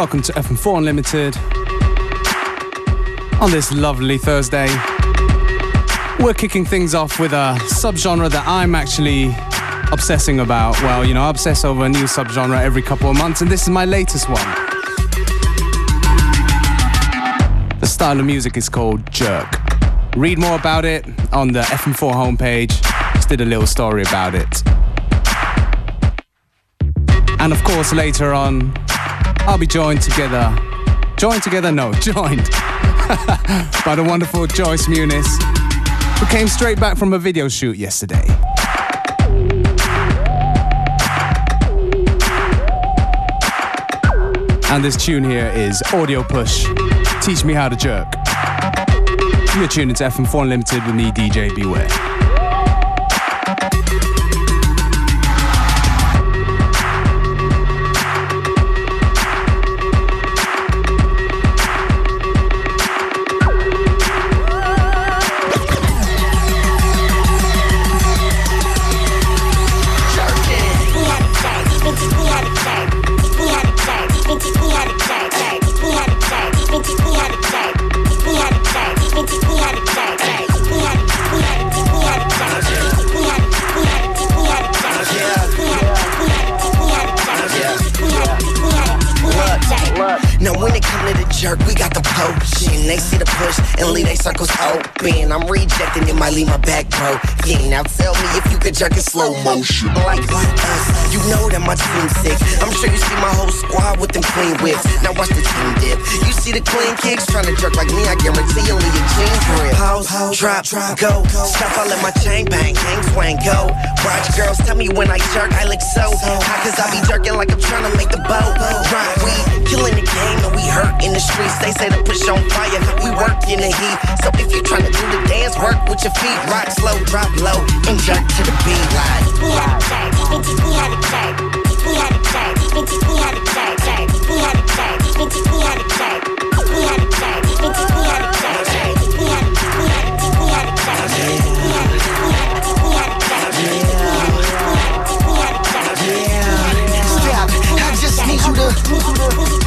Welcome to FM4 Unlimited on this lovely Thursday. We're kicking things off with a subgenre that I'm actually obsessing about. Well, you know, I obsess over a new subgenre every couple of months, and this is my latest one. The style of music is called jerk. Read more about it on the FM4 homepage. Just did a little story about it. And of course, later on, I'll be joined together. Joined together? No, joined by the wonderful Joyce Muniz, who came straight back from a video shoot yesterday. And this tune here is Audio Push. Teach me how to jerk. You're tuning to FM4 Unlimited with me, DJ Beware. Jerk we got the potion. They see the push and leave they circles open. I'm rejecting, you might leave my back bro. Yeah, now tell me if you could jerk in slow motion. Like us, you know that my team's sick. I'm sure you see my whole squad with them clean whips. Now watch the team dip. You see the clean kicks trying to jerk like me, I guarantee you'll leave your jeans grip. Pause, drop, drop, go. Stop, I let my chain bang, hang, swang, go. Watch girls tell me when I jerk, I look so hot, cause I be jerking like I'm trying to make the boat. Drop, we killing the game and we hurt in the streets. They say to push on fire, we work in the heat. So if you trying to do the dance, work with your feet. Rock slow, drop low, and jerk to the beat check. We had a check, bitches, we had a check. We had a check, bitches, we had a check. We had a check, bitches, we had a check. We had a, we had a, we had a check. We had a, we had a, we had a check. We had a, we had a, we had a check. Stop, I just need you to.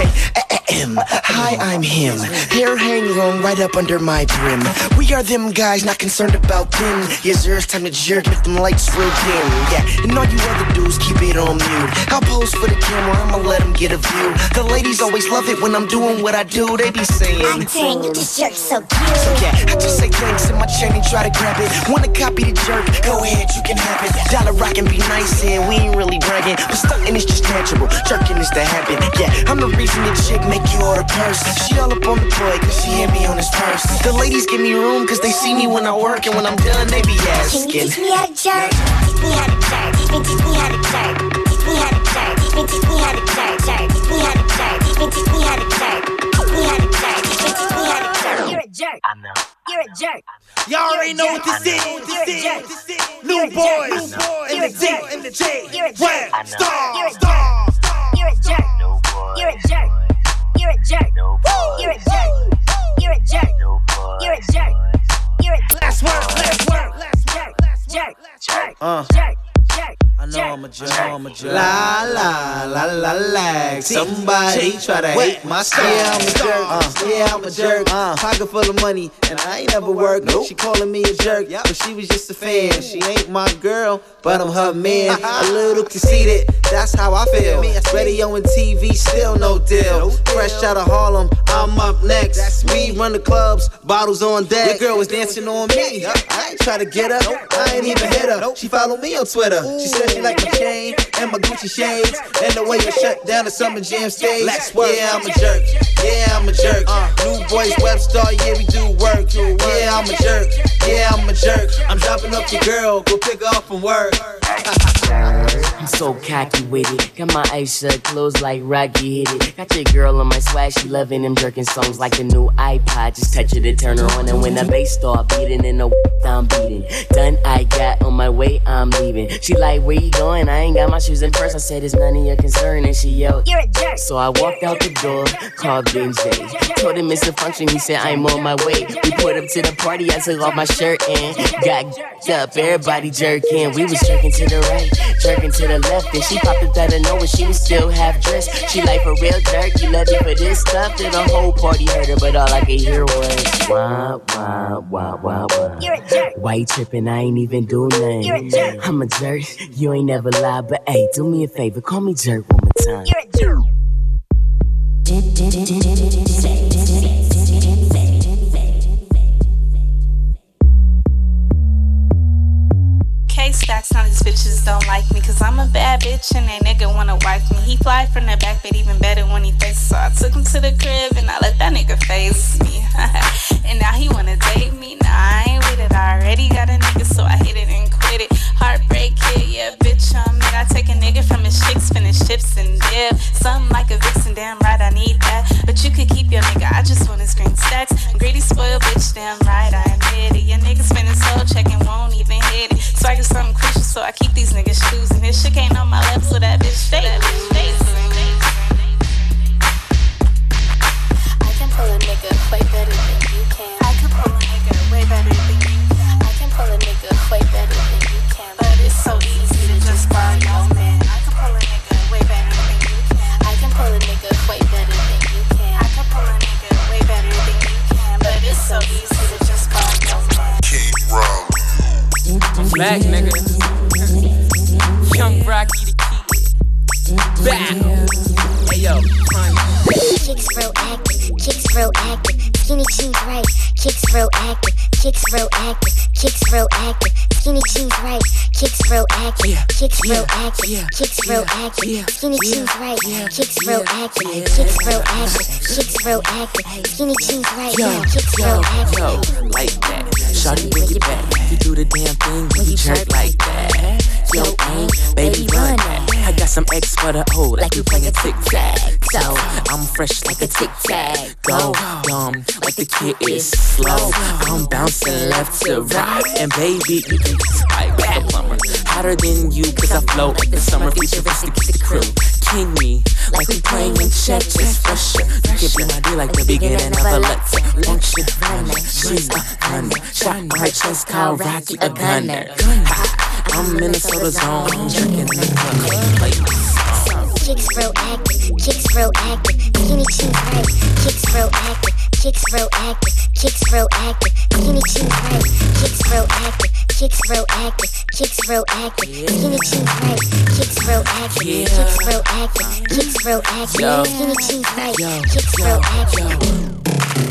Okay. Hi, I'm him. Hair hang long right up under my brim. We are them guys, not concerned about them. Yes, sir, it's time to jerk, make them lights real dim. Yeah, and all you other dudes keep it on mute. I'll pose for the camera, I'ma let them get a view. The ladies always love it when I'm doing what I do. They be saying, I'm saying you just jerk so cute. So yeah, I just say thanks in my chain and try to grab it. Wanna copy the jerk? Go ahead, you can have it. Dollar rock and be nice, and we ain't really bragging. But stunting is just natural, jerking is the habit. Yeah, I'm the reason the chick make you order purse. She all up on the boy cause she hit me on his purse. The ladies give me room cause they see me when I work and when I'm done they be asking. Can you teach me how to jerk? Teach me had a jerk, bitches, we had a jerk. We had a jerk, bitches, we had a jerk. We had a jerk, bitches, we had a jerk. We had a jerk, bitches, we had a jerk. You're a jerk. I know. You're a jerk. Y'all already know what this is. New boys in the D, in the J, rap, star, star. You're a jerk. You're a jerk. You're a jerk. You're a jerk. You're a jerk. You're a jerk. You're a last word. Last word. Jerk. Jerk. Jerk. Uh. Jerk. Jerk. I know I'm a jerk. I'm a jerk. La la la la la. Somebody try to hate my style. Yeah, I'm a jerk. Uh, yeah, I'm a jerk. Uh, pocket full of money, and I ain't never worked. Nope. She calling me a jerk, but she was just a fan. She ain't my girl, but I'm her man. a little conceited, that's how I feel. Radio and TV, still no deal. Fresh out of Harlem, I'm up next. We run the clubs, bottles on deck. Your girl was dancing on me. I ain't try to get her, I ain't even hit her. She followed me on Twitter. She said she like my chain and my Gucci shades and the way you shut down the summer jam stage. Yeah, I'm a jerk. Yeah, I'm a jerk. Uh, new boys Webster, yeah, we do work. Yeah, I'm a jerk. Yeah, I'm a jerk. I'm dropping up your girl, go pick her up from work. I'm so cocky with it. Got my eyes shut, closed like Rocky hit it. Got your girl on my swag, she loving them jerking songs like the new iPod. Just touch it and turn her on, and when the bass start beating, and the I'm beating. Done, I got on my way, I'm leaving. She like, where you going? I ain't got my shoes in first. I said, it's none of your concern, and she yelled, You're a jerk. So I walked out the door, called Ben J. Told him it's a function, he said, I'm on my way. We put up to the party, I took off my shirt and got up. Everybody jerking. We was jerking to the right jerking to the left. And she popped it out of nowhere, she was still half dressed. She like for real jerk, you love me for this stuff. Then the whole party heard her, but all I could hear was wah, wah, wah, wah, wah. You're a jerk. Why you tripping? I ain't even do nothing. You're a jerk. I'm a jerk. You ain't never lied, but hey, do me a favor, call me jerk one more time. You're a jerk. K stacks, now these bitches don't like me. Cause I'm a bad bitch and they nigga wanna wife me. He fly from the back, but even better when he faces. So I took him to the crib and I let that nigga face me. and now he wanna date me. Nah, I ain't with it. I already got a nigga, so I hit it and quit it. Heartbreak kid, yeah, bitch, I'm it. I take a nigga from his chicks, finish chips and dip. Something like a vixen, damn right, I need that. But you could keep your nigga, I just want his green stacks. Greedy, spoiled bitch, damn right, I admit it. Your nigga spending soul checking, won't even hit it. Swagger something crucial, so I keep these niggas choosing. This shit ain't on my left, so that bitch stay. I can pull a nigga way better than so easy to just man. King Rob. Black nigga. Young Rocky the kid. Back. Hey yo, Kicks real active, kicks real active. Skinny jeans right, kicks real active, kicks real active, kicks real active. Skinny jeans right, kicks real active, kicks real active, kicks real active. Skinny jeans right, kicks real active, kicks real active, kicks real active. Skinny jeans right, kicks real active. yo, like that. Shawty bring it back. You do the damn thing when you jerk like that. Yo, aim, baby, run that. Got some X for the O, like you playing tic tac. So I'm fresh like a tic tac. Go dumb, like the kid is slow. I'm bouncing left to right, and baby, you can spike like a plumber. Hotter than you, cause I float like the summer futuristic crew. King me, like we playing just fresher. You can be my deal like the beginning of a let's function. She's a gunner, shot my chest, call Rocky a gunner. Ha, I'm Minnesota zone, drinking club, like Kicks real active, kicks real active. Skinny jeans right, kicks real active, kicks real active, kicks real active. Skinny jeans right, kicks real active, kicks real active, kicks real active. Skinny jeans right, kicks real active, kicks real active, kicks real active. Skinny jeans right, kicks real active.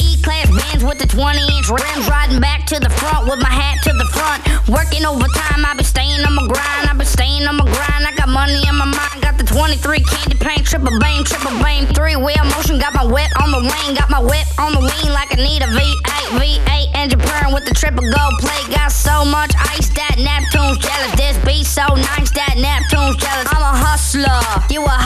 E-class bands with the 20 inch rims, riding back to the front with my hat to the front. Working overtime, I been staying on my grind, I been staying on my grind. I got money on my mind, got the 23 candy paint, triple beam, triple beam, three wheel motion. Got my whip on the lane, got my whip on the lean like I need a V8, V8 engine purring with the triple gold plate. Got so much ice that Neptune's jealous. This beat so nice that Neptune's jealous. I'm a hustler, you a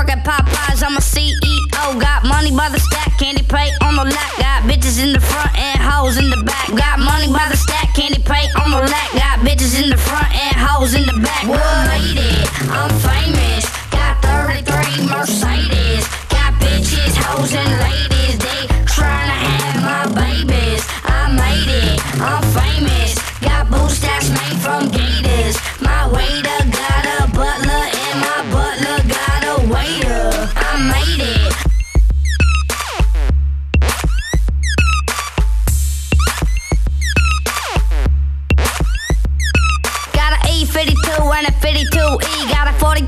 work at Popeyes, I'm a CEO. Got money by the stack, candy pay on the lap. Got bitches in the front and hoes in the back. Got money by the stack, candy pay on the lap. Got bitches in the front and hoes in the back. It, I'm famous. Got 33 Mercedes. Got bitches, hoes, and ladies. They tryna have my babies. I made it, I'm famous. Got boots that's made from gators. My waiter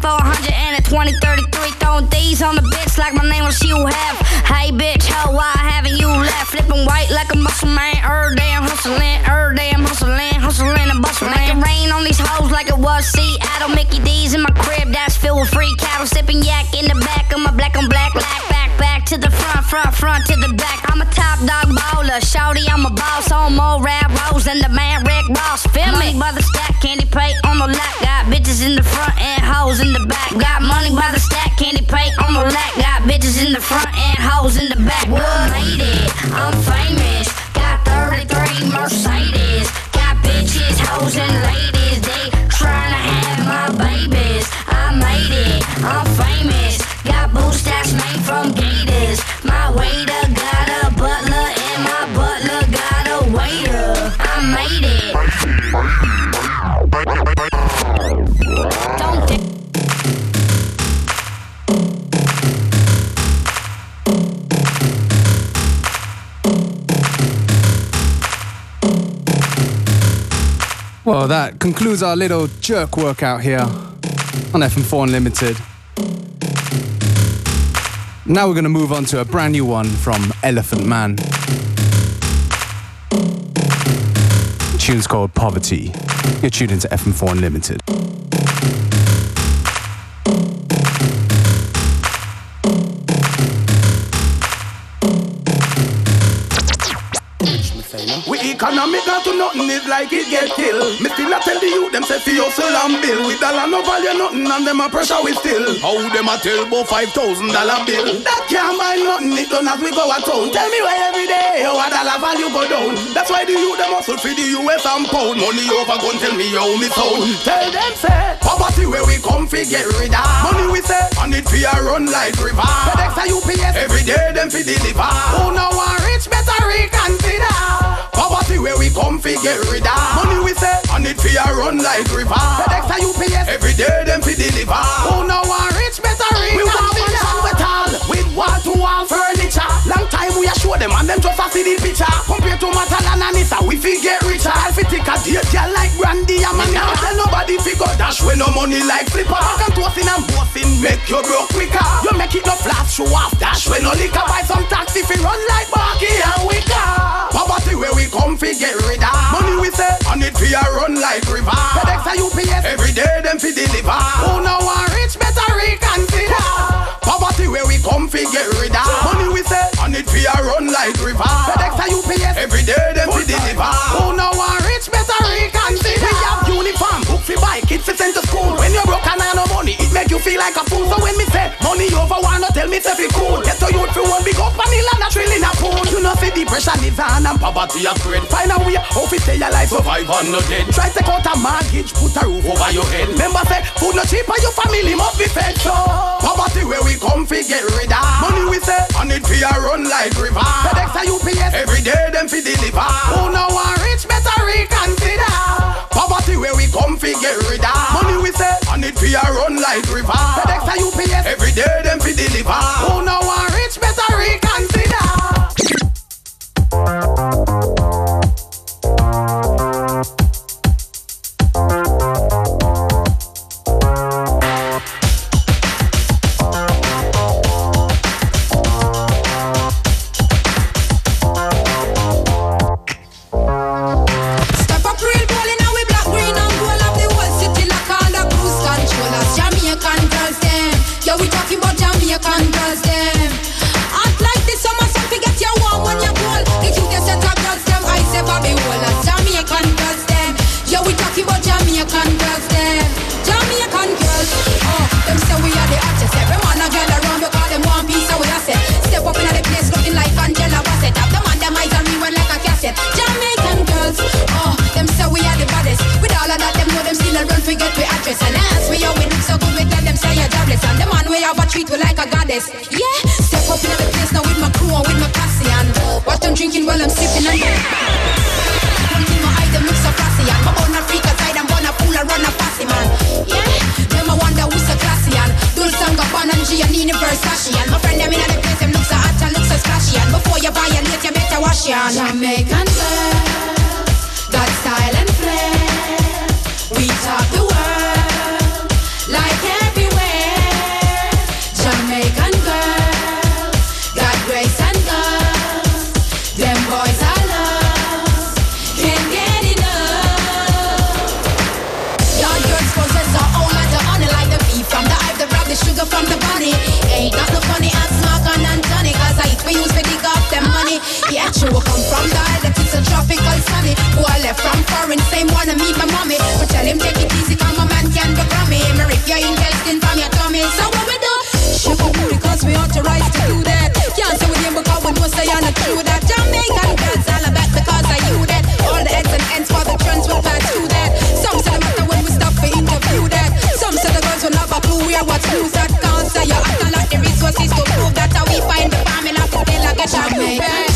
4400 and a 2033. Throwing D's on the bitch like my name was you have. Hey bitch, how why haven't you left? Flipping white like a muscle man. Er damn hustling, er damn hustling, hustling and bustling. Make it rain on these hoes like it was Seattle. Mickey D's in my crib that's filled with free cattle. Sipping yak in the back of my black on black. Black back, back to the front, front, front to the back. I'm a top dog baller. Shorty, I'm a boss on more rap rolls than the man Rick Ross. Feel me? by the stack, candy pay on the lap. Got bitches in the front and hoes in the back. Got money by the stack, candy pay on the lap. Got bitches in the front and hoes in the back. I made it, I'm famous. Got 33 Mercedes. Got bitches, hoes, and ladies. They babies. I made it, I'm famous. Got boots made from gators. My waiter got a butler, and my butler got a waiter. I made it. That concludes our little jerk workout here on FM4 Unlimited. Now we're going to move on to a brand new one from Elephant Man. The tune's called Poverty. You're tuned into FM4 Unlimited. Nothing is like it get killed. Me still a tell the youth them say fi hustle and bill. With dollar no value nothing and them a pressure we still. How them a tell about five thousand dollar bill? That can't buy nothing. It done as we go a town. Tell me why every day how a dollar value go down. That's why the youth them hustle for the US and pound. Money over gun tell me how me sound. Tell them say poverty where we come fi get rid of. Money we say and it fi a run like river. FedEx a UPS every day them fi deliver. Who know one rich better reconsider. Poverty where we come fi get rid of. Money we say, and it fi a run like river. FedEx a UPS, every day them fi deliver. Who know one rich better read? We want money with all, with wall to wall furniture. Long time we a show them and them just a see the picture. Compared to Matalon and Nissa, we fi get richer. I fi take a date, yeah, like Brandy and man. Now tell nobody fi go dash with no money like flipper. Come toasting and boasting, make you broke quicker. You make it no flat, show off dash with no liquor. Buy some taxi fi run like Barky and Wicker. Poverty where we come fi get rid of. Money we say, and it fi a run like river. FedEx a UPS, every day them fi deliver. Who one rich like river. FedEx a UPS, every day them fi deliver. Who know one rich better reconsider. We have uniform, book fi buy, kids fi send to school. When you broke and have no money, it make you feel like a fool. So when me say money over, wanna tell me say fi cool. Get to youth fi one big up and the land a pool. You know see depression is on and poverty a spread. Find a way how fi stay alive, survive on no dead. Try take out a mortgage, put a roof over your head. Remember say food no cheap and your family must be fed. So poverty where we come fi get rid of. Money we say and it fi a run like river. FedEx a UPS every day them fi deliver. Who know one rich better reconsider. Poverty where we come fi get rid of. Money we say and it fi a run like river. FedEx a UPS every day them fi deliver. Who know one Step Jamaican girls them. Jamaican girls, oh them say we are the hottest. Every man a girl around we call them one piece of we asset. Step up in the place looking like Angela Bassett. Have the man them eyes on me like a cassette. Jamaican girls, oh them say we are the baddest. With all of that them know them still a run forget we address and ask we how we look so good we tell them say you're jobless and the man we have a treat we like a goddess. Yeah, step up in the place now with my crew and with my posse and watch them drinking while I'm sipping and. Versace and my friend them in the place them look so hot and look so splashy and before you violate you better wash your hand. Jamaican girls got style and flair. We top the tropical sunny. Who I left from foreign, same wanna meet my mommy. But tell him take it easy, cause my man can go from me. Rip your intestine from your tummy. So what we do? Sugar booty, cause we authorized to do that. Can't say with him because we know say I'm not true that. Jamaican girls all about because I you that. All the X and N's for the trends will pass through that. Some say the matter when we stop for interview that. Some say the girls will have a clue where what's news that. Can't say you're acting like the resources to prove that. How we find the family of the day like a Jamaican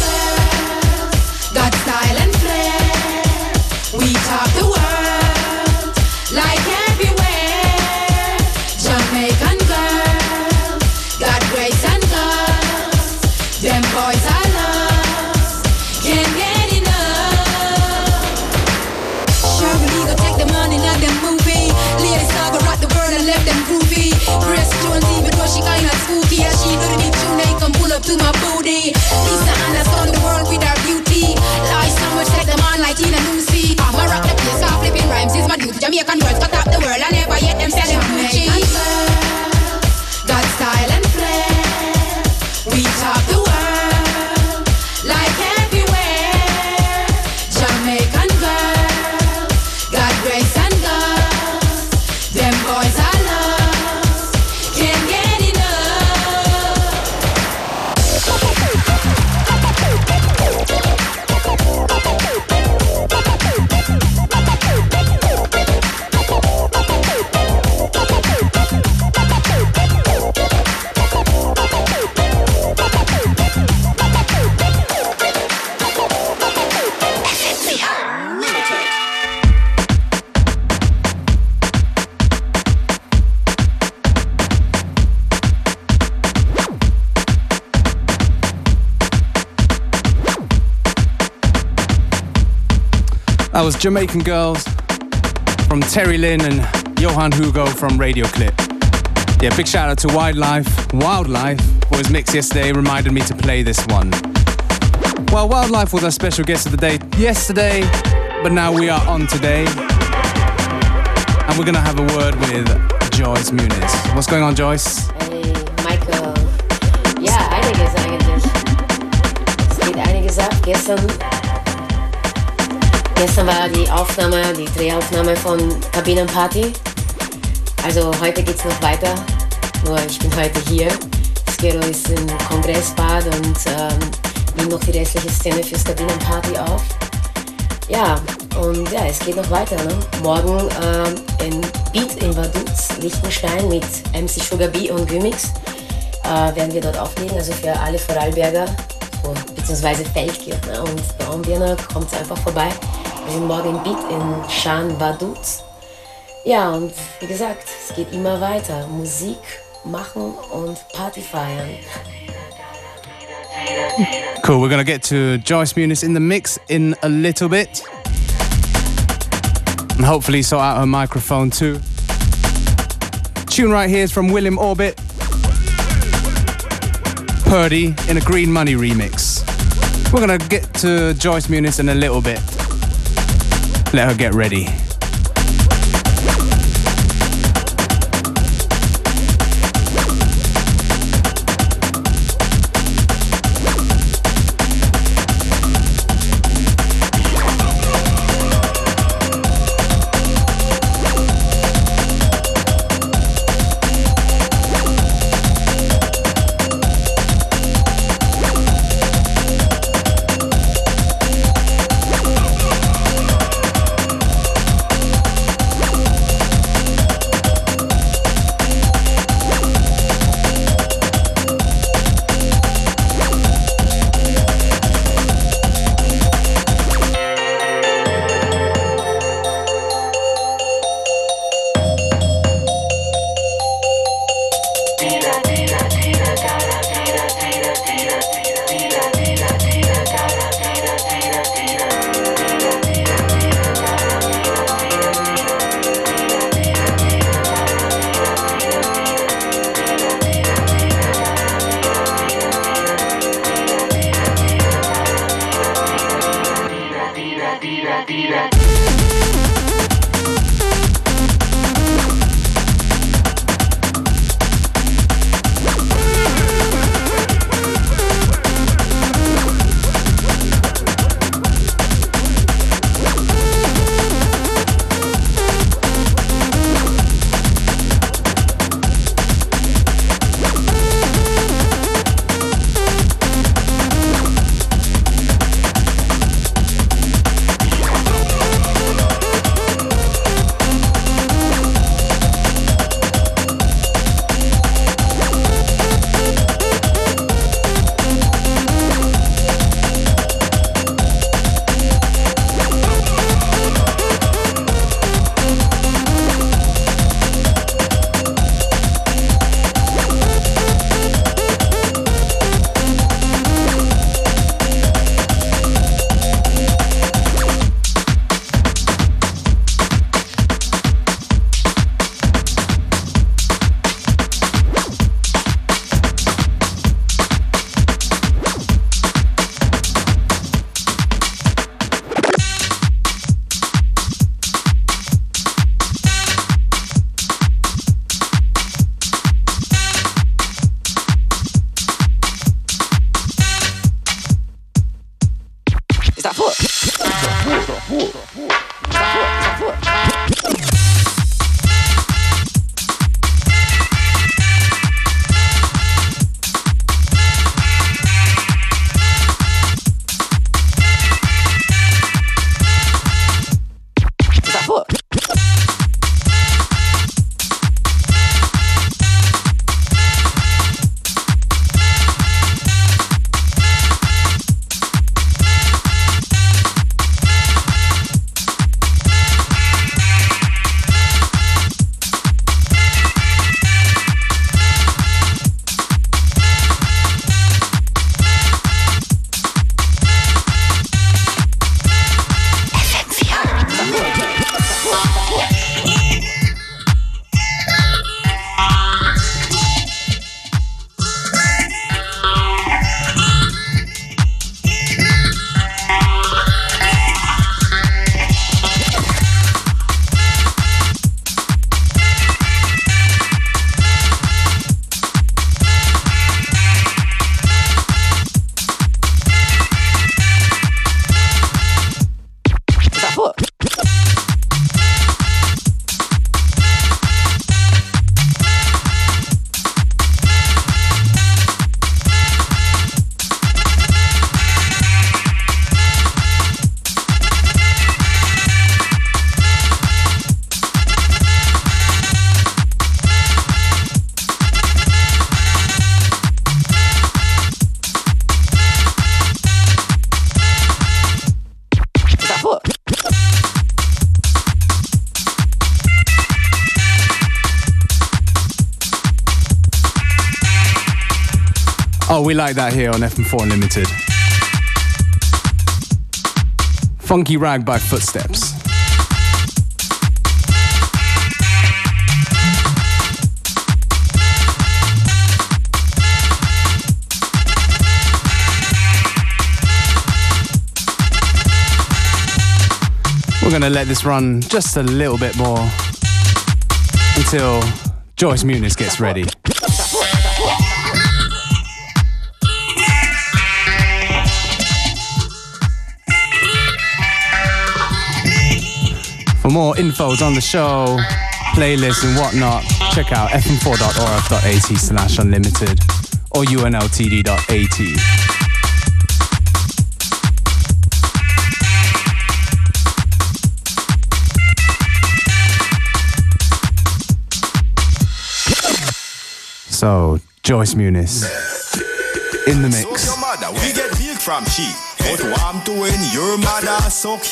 up to my booty. Lisa Anna's the world with our beauty. Life so much like the man like Tina Lucy. I'm a rock the place, flipping rhymes is my duty. Jamaican words cut up the world, I never yet them selling them was Jamaican Girls from Terry Lynn and Johan Hugo from Radioclit. Yeah, big shout out to Wildlife, Wildlife for his mix yesterday, reminded me to play this one. Well, Wildlife was our special guest of the day yesterday, but now we are on today. And we're gonna have a word with Joyce Muniz. What's going on, Joyce? Hey, Michael. Ja, einiges eigentlich. Es geht einiges ab. Gestern Gestern war die Aufnahme, die Drehaufnahme von Kabinenparty. Also heute geht's noch weiter. Nur ich bin heute hier. Skero ist im Kongressbad und ähm, nimmt noch die restliche Szene fürs Kabinenparty auf. Ja, und ja, es geht noch weiter. Ne? Morgen ähm, in Beat in Vaduz, Liechtenstein mit MC Sugar B und Gymix äh, werden wir dort auflegen. Also für alle Vorarlberger, beziehungsweise Feldkirchner und Baumbirner kommt einfach vorbei. Morgen in Beat in Schaan Vaduz. Ja, und wie gesagt, es geht immer weiter. Musik machen und Party feiern. Cool, we're gonna get to Joyce Muniz in the mix in a little bit. And hopefully sort out her microphone too. Tune right here is from William Orbit. Purdy in a Green Money remix. We're gonna get to Joyce Muniz in a little bit. Let her get ready. We like that here on FM4 Unlimited. Funky Rag by Footsteps. We're going to let this run just a little bit more until Joyce Muniz gets ready. For more infos on the show, playlists and whatnot, check out fm4.orf.at slash unlimited or unltd.at. So, Joyce Muniz in the mix. your mother, we get milk from she. Your mother suck.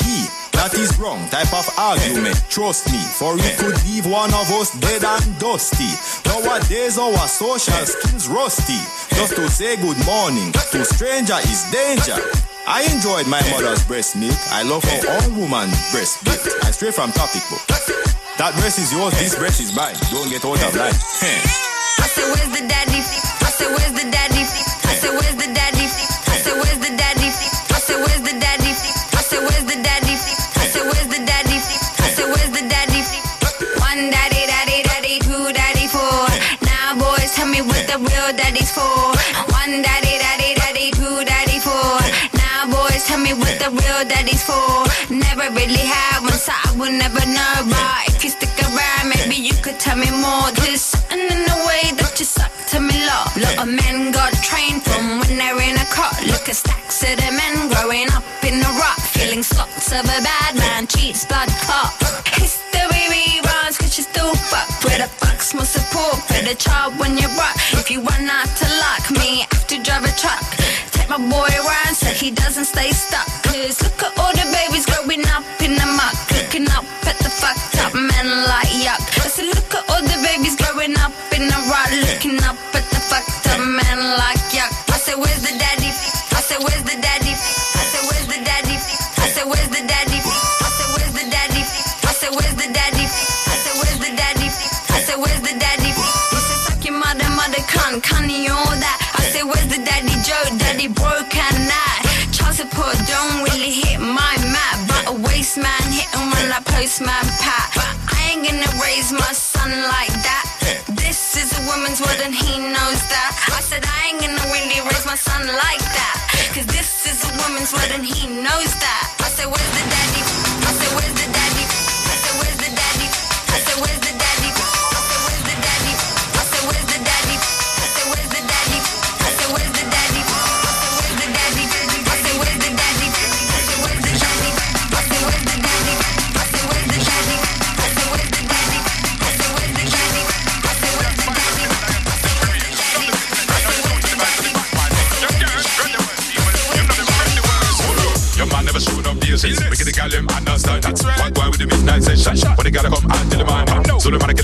That is wrong type of argument. Trust me, for it could leave one of us dead and dusty. Nowadays our social skills rusty. Just to say good morning to stranger is danger. I enjoyed my mother's breast milk. I love her own woman breast milk. I stray from topic book. That breast is yours, this breast is mine. Don't get out of line. I said, where's the daddy? I said, where's the daddy? I said, where's the daddy? Real daddy's for. One daddy, daddy, daddy, two daddy, four. Now boys, tell me what the real daddy's for. Never really had one, so I will never know. But if you stick around, maybe you could tell me more. Just something in the way that you suck to me, love. Lot of men got trained from when they're in a car. Look at stacks of the men growing up in the rock. Feeling slots of a bad man, cheats, blood clot. Fuck. The fuck's more support for the child when you're rock? If you run out to lock me I have to drive a truck. Take my boy around so he doesn't stay stuck. Cause look at all the babies growing up in the muck. Looking up at the fucked up men like yuck. I postman pat. But I ain't gonna raise my son like that. This is a woman's world and he knows that. I said I ain't gonna really raise my son like that. Cause this is a woman's world and he knows that. I said, where's the daddy?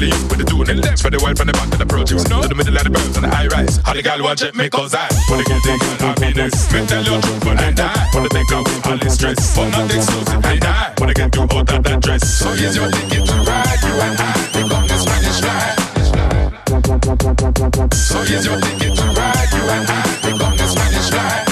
The man kill you with the tuning. Spread the word from the back to the produce. To the middle of the birds and the high rise. How the gal watch it, make us. When they get the girl happiness. Me tell you truth, but I die. When they take out all the stress. But not exclusive, I die. When they get you out of that dress. So here's your ticket to ride. You and I. We gon' get Spanish ride. So here's your ticket to ride. You and I. We gon' get Spanish ride.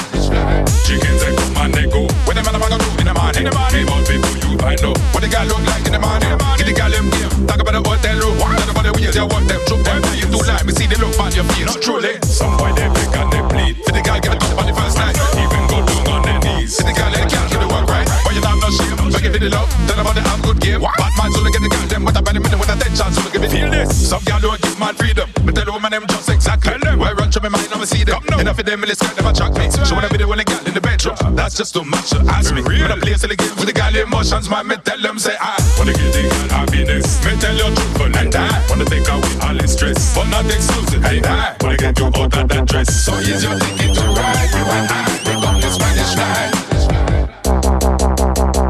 Chickens they come and they go. When the man a do in the morning, in the morning, people find out what the girl look like in the morning. Get the girl them game, talk about the hotel room. Talk about the ways you want them, choke them. You do like me see the look on your face. Truly, some boy they beg and they plead. For the girl get the on the first night, even go down on their knees. See the girl let the girl get the work right, but you have no shame. Give it the love, tell about the have good game. Bad man so they get the girl them with a body minute with attention, so they give it feel this. Some girl don't give man freedom, but tell the woman them just exactly. Why run through my mind, I'ma see them. Enough of them, let's never attract me. When I be the one the girl in the bedroom, that's just too much to ask me. When I play silly games with the girl emotions, man, me tell them say ah. I wanna give the girl happiness. Me tell you truthful and I wanna take away all the stress, but not exclusive. And I wanna get you out of that dress. So here's your ticket to ride, you and I, we on the Spanish ride.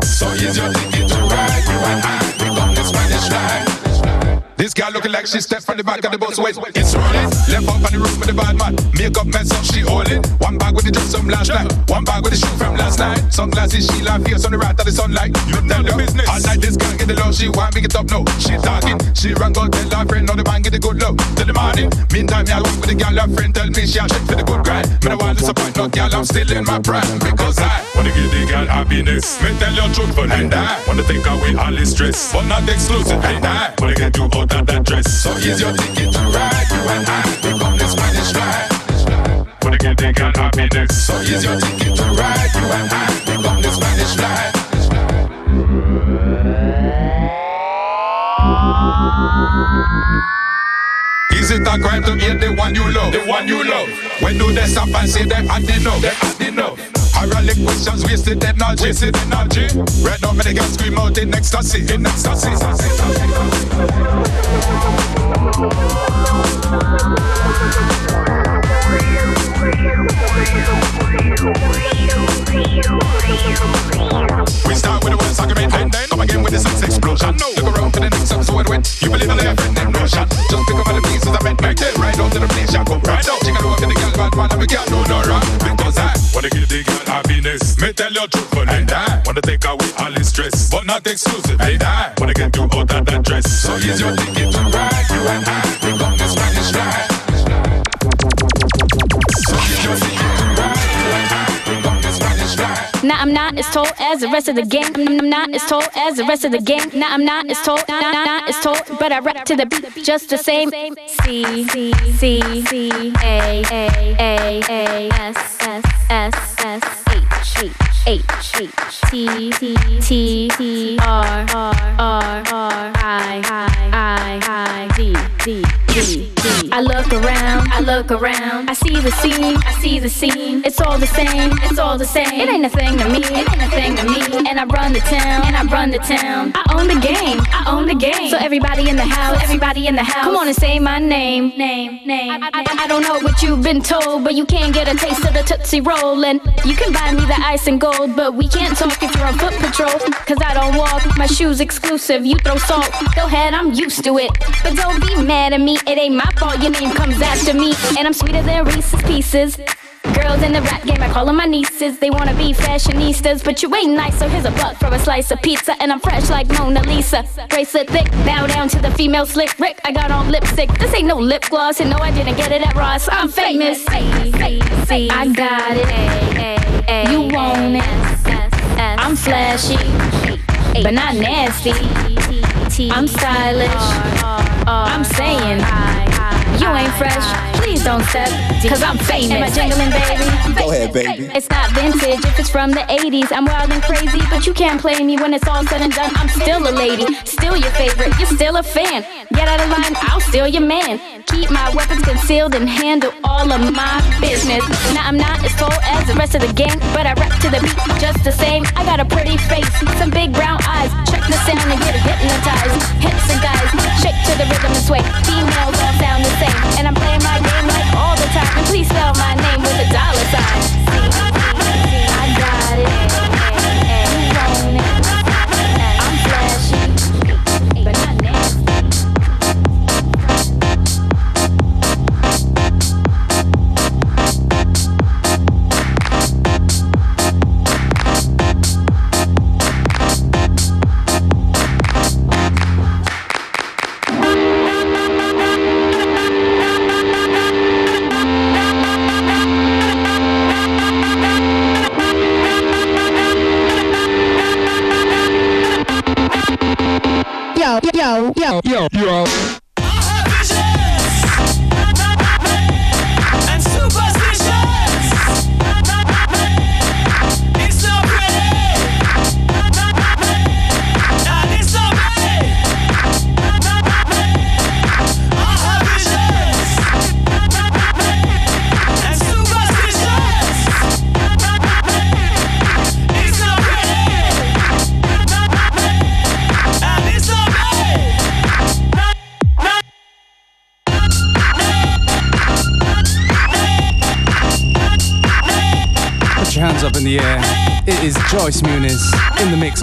So here's your ticket looking like she stepped from the back of the bus wait. It's rolling. Left up on the roof with the bad man. Makeup mess up, she holding. One bag with the dress from last night. One bag with the shoe from last night. Sunglasses, she laugh face on the right of the sunlight. You tell the business. All night this girl get the love, she want me get up now. She talking. She run go tell her friend, now the man get the good love. Till the morning. Meantime, me I walk with the girl, her friend tell me she a check for the good grind. Me no want disappoint no girl, I'm still in my prime because I wanna give the girl happiness. Me tell you truthful and I wanna take away all the stress, but not exclusive. And I wanna get you out of that dress. So here's your ticket to ride. You and I become the Spanish fly. Wanna give the girl happiness. So here's your ticket to ride. You and I become the Spanish fly. Is it a crime to hate the one you love? The one you love. When do they stop and say they had enough? They had enough. Ironic questions, wasted energy, wasted energy. Right now, they can scream out in ecstasy, in ecstasy. We start with the one argument and then come again with the sex explosion. Look around for the next episode when you believe in the friend named Notion. Just pick up all the pieces I meant, make them right out to the place, yeah, go right. She can walk in the girl, bad man, we can't do no wrong. Because I wanna give the girl happiness. Me tell you truthful and I wanna take away all the stress, but not exclusive. And I wanna get you out of that dress. So here's your ticket to ride, you and I I'm not as tall as the rest of the gang. I'm not as tall as the rest of the gang. Now I'm not as tall, not, not as tall, but I rap to the beat just the same. C C C C A A A A S S S S H H T T T T R R R R I I I D D D D. I look around, I look around. I see the scene, I see the scene. It's all the same, it's all the same. It ain't a thing to me, it ain't a thing to me. And I run the town, and I run the town. I own the game, I own the game. So everybody in the house, everybody in the house, come on and say my name, name, name. I, I, I don't know what you've been told, but you can't get a taste of the Tootsie Roll. And you can buy me the ice and gold, but we can't talk if you're on foot patrol. Cause I don't walk, my shoes exclusive. You throw salt, go ahead, I'm used to it. But don't be mad at me, it ain't my fault. Your name comes after me, and I'm sweeter than Reese's Pieces. Girls in the rap game, I call them my nieces. They wanna be fashionistas, but you ain't nice, so here's a buck for a slice of pizza. And I'm fresh like Mona Lisa. Bracelet thick, bow down to the female slick Rick. I got on lipstick, this ain't no lip gloss, and no, I didn't get it at Ross. I'm famous. I got it. You want it. I'm flashy, but not nasty. I'm stylish. I'm saying, you ain't fresh. Please don't step, cause I'm famous. Am I jingling, baby? Go ahead, baby. It's not vintage if it's from the 80s. I'm wild and crazy, but you can't play me when it's all said and done. I'm still a lady, still your favorite, you're still a fan. Get out of line, I'll steal your man. Keep my weapons concealed and handle all of my business. Now I'm not as tall as the rest of the gang, but I rap to the beat just the same. I got a pretty face, some big brown eyes. Check the sound and get hypnotized. Hips and guys, shake to the rhythm and sway. Females all sound the same, and I'm playing my game like all the time. Please spell my name with a dollar sign.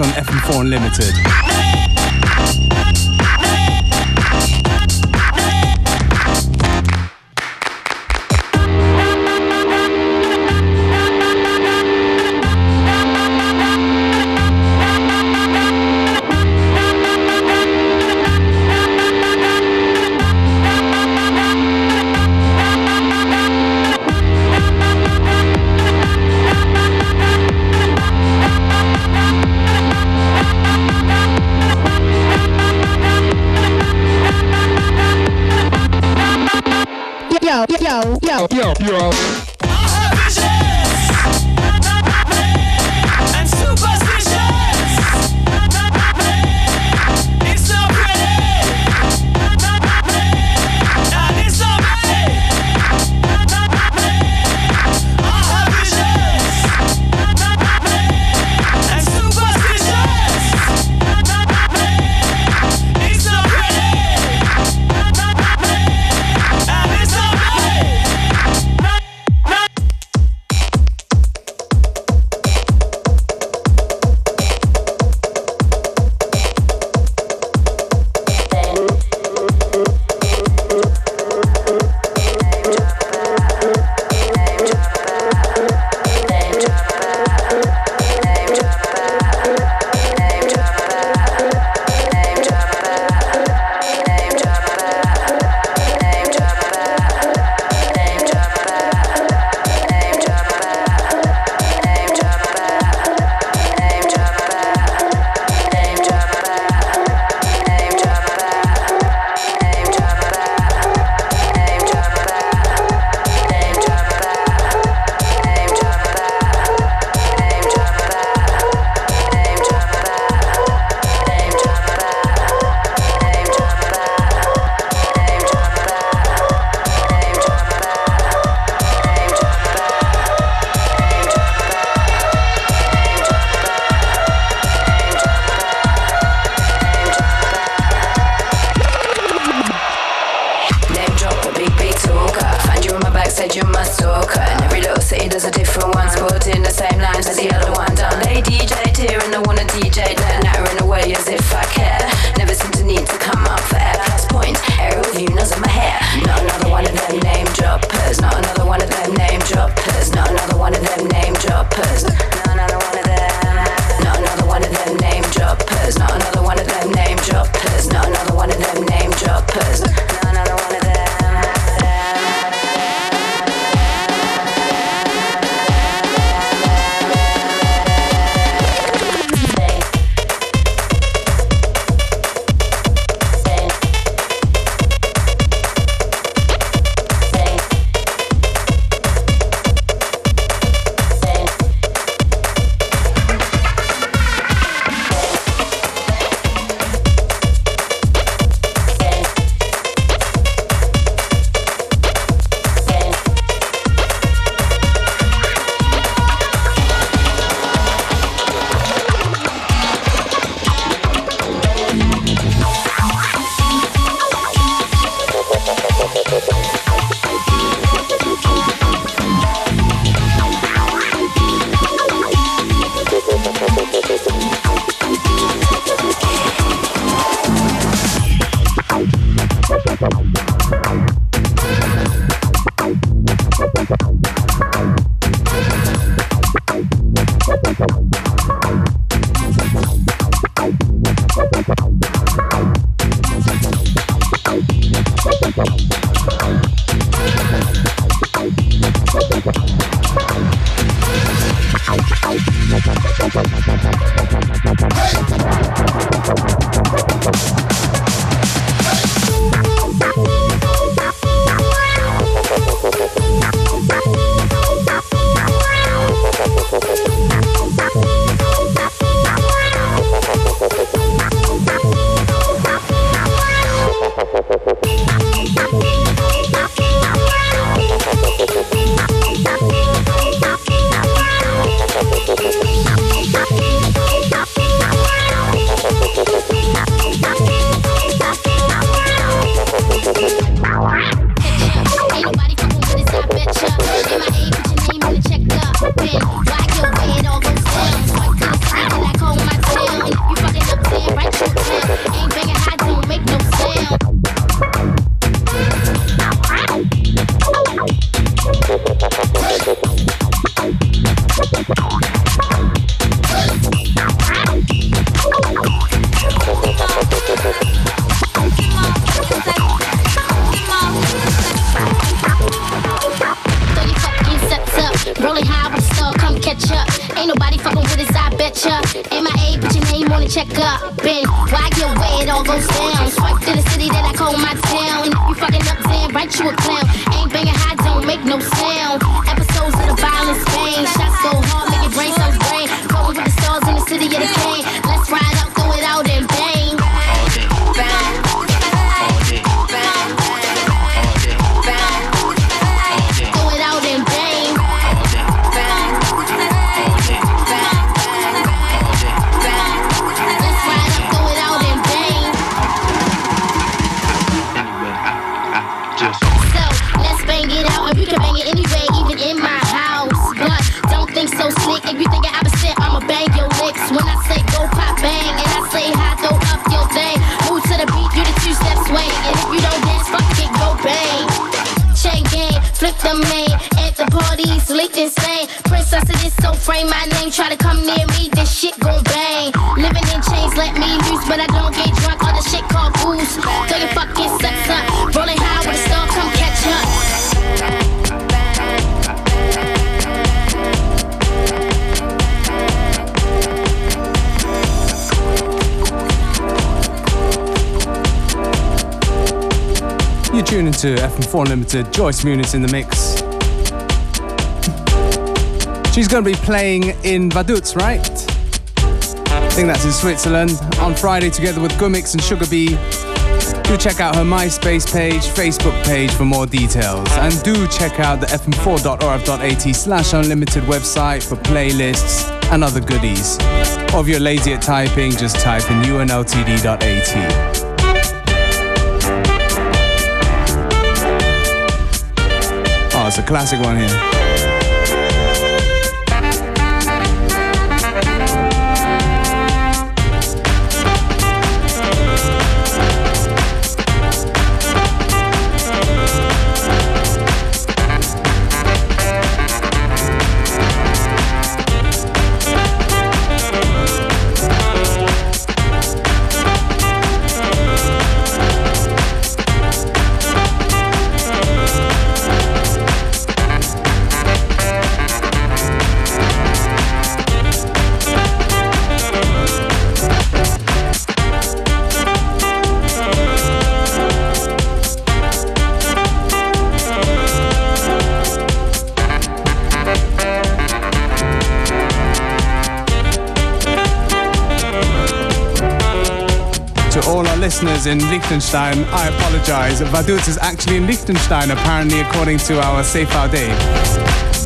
On FM4 Unlimited. check up. And why get where it all goes down. Swipe to the city that I call my town. And if you fucking up, then write you a clown. Ain't banging high, don't make no sound. Episodes of the violence, pain, shots go hard. Frame my name. Try to come near me, this shit gon' bang. Living in chains, let me loose, but I don't get drunk. All the shit called booze. Throw your fucking sex up. Rolling high with a star, come catch up. You're tuning to FM4 Limited, Joyce Muniz in the mix. She's going to be playing in Vaduz, right? I think that's in Switzerland on Friday together with Gumix and Sugar Bee. Do check out her MySpace page, Facebook page for more details. And do check out the fm4.orf.at slash unlimited website for playlists and other goodies. Or if you're lazy at typing, just type in unltd.at. Oh, it's a classic one here. Listeners in Liechtenstein, I apologize. Vaduz is actually in Liechtenstein, apparently, according to our Safe Our Day.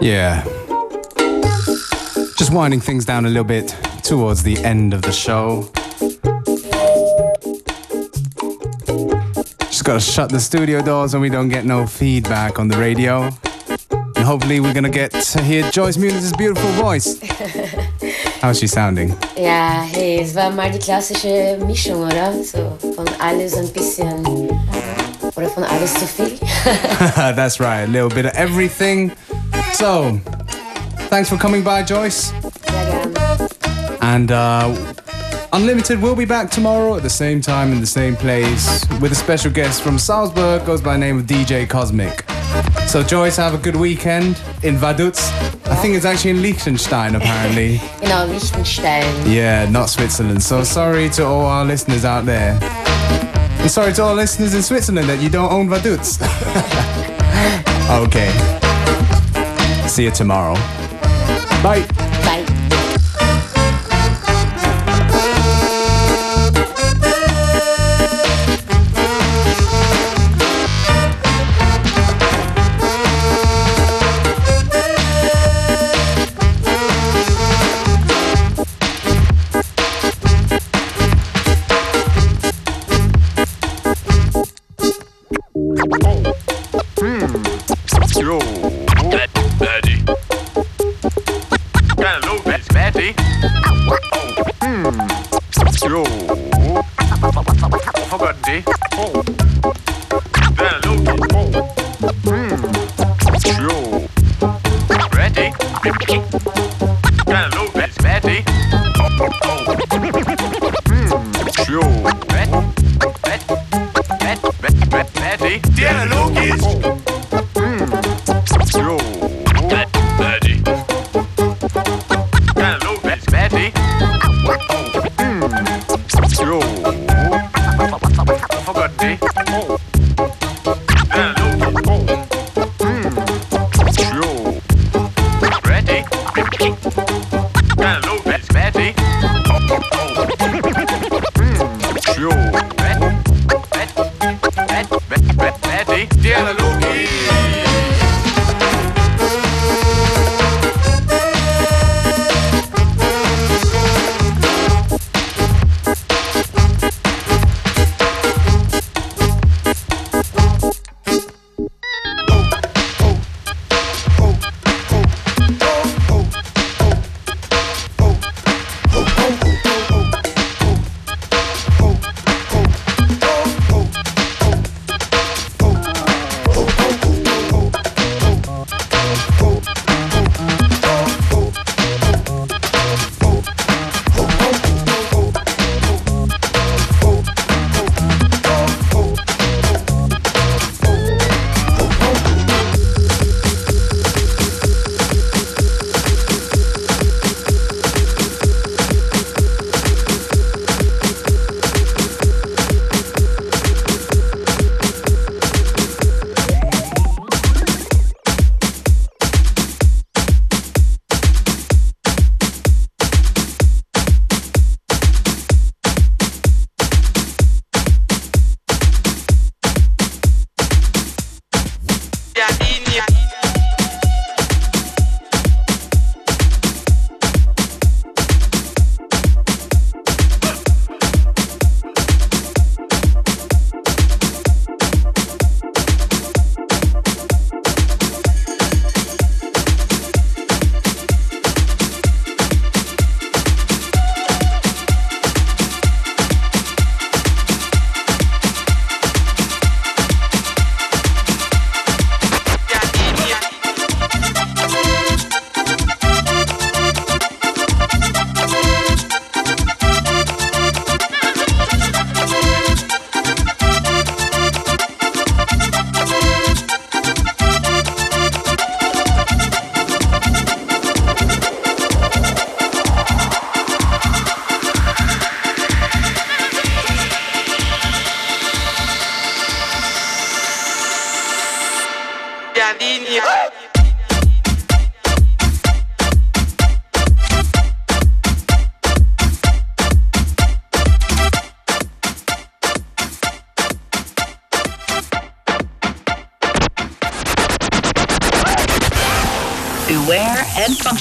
Yeah. Just winding things down a little bit towards the end of the show. Just gotta shut the studio doors and we don't get no feedback on the radio. And hopefully we're gonna get to hear Joyce Muniz' beautiful voice. How's she sounding? Ja, hey, es war mal die klassische Mischung, oder? So von alles ein bisschen. Oder von alles zu viel. That's right, a little bit of everything. So, thanks for coming by, Joyce. And uh, Unlimited will be back tomorrow at the same time in the same place with a special guest from Salzburg, goes by the name of DJ Cosmic. So, Joyce, have a good weekend in Vaduz. I think it's actually in Liechtenstein, apparently. Genau, Liechtenstein. yeah, not Switzerland. So, sorry to all our listeners out there. And sorry to all listeners in Switzerland that you don't own Vaduz. okay. See you tomorrow. Bye.